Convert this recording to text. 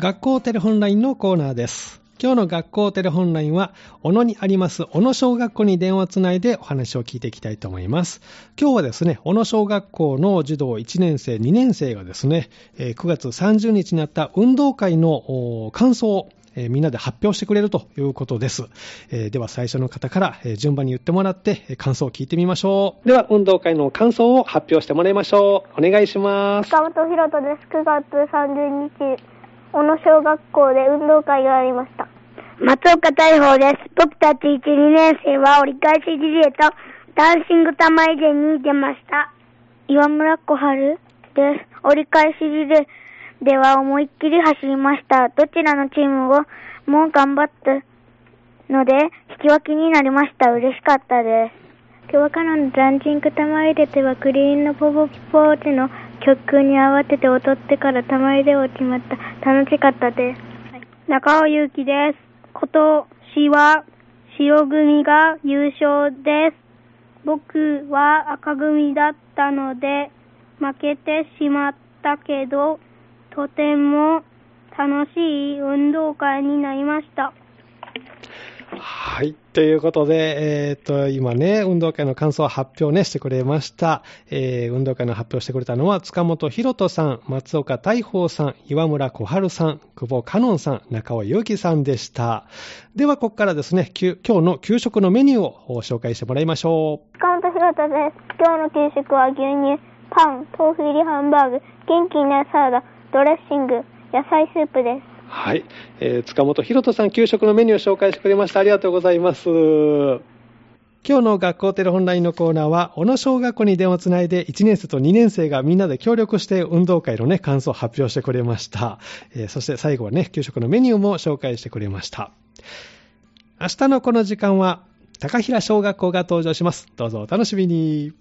学校テレホンラインのコーナーです。今日の学校テレホンラインは、小野にあります小野小学校に電話をつないでお話を聞いていきたいと思います。今日はですね、小野小学校の児童1年生、2年生がですね、えー9月30日になった運動会のお感想をえーみんなで発表してくれるということです。えーでは最初の方から、えー順番に言ってもらって、えー感想を聞いてみましょう。では運動会の感想を発表してもらいましょう。お願いします。塚本博人です。9月30日、小野小学校で運動会がありました。松岡大宝です。僕たち1、2年生は折り返しリレーとダンシング玉入れに出ました。岩村小春です。折り返しリレーでは思いっきり走りました。どちらのチームももう頑張ったので引き分けになりました。嬉しかったです。今日からのダンシング玉入れではクリーンのポポポーチの曲に合わせて踊ってから玉入れを決まった。楽しかったです。中尾祐希です。今年は白組が優勝です。僕は赤組だったので負けてしまったけど、とても楽しい運動会になりました。はい。ということで、えっ、と、今ね、運動会の感想を発表ね、してくれました。えー運動会の発表してくれたのは、塚本博人さん、松岡大宝さん、岩村小春さん、久保香音さん、中尾祐希さんでした。では、ここからですね、今日の給食のメニューを紹介してもらいましょう。塚本博人です。今日の給食は牛乳、パン、豆腐入りハンバーグ、元気になるサラダ、ドレッシング、野菜スープです。はい。えー塚本博人さん、給食のメニューを紹介してくれました。ありがとうございます。今日の学校テレホンラインのコーナーは、小野小学校に電話をつないで、1年生と2年生がみんなで協力して運動会のね、感想を発表してくれました。えーそして最後はね、給食のメニューも紹介してくれました。明日のこの時間は、高平小学校が登場します。どうぞお楽しみに。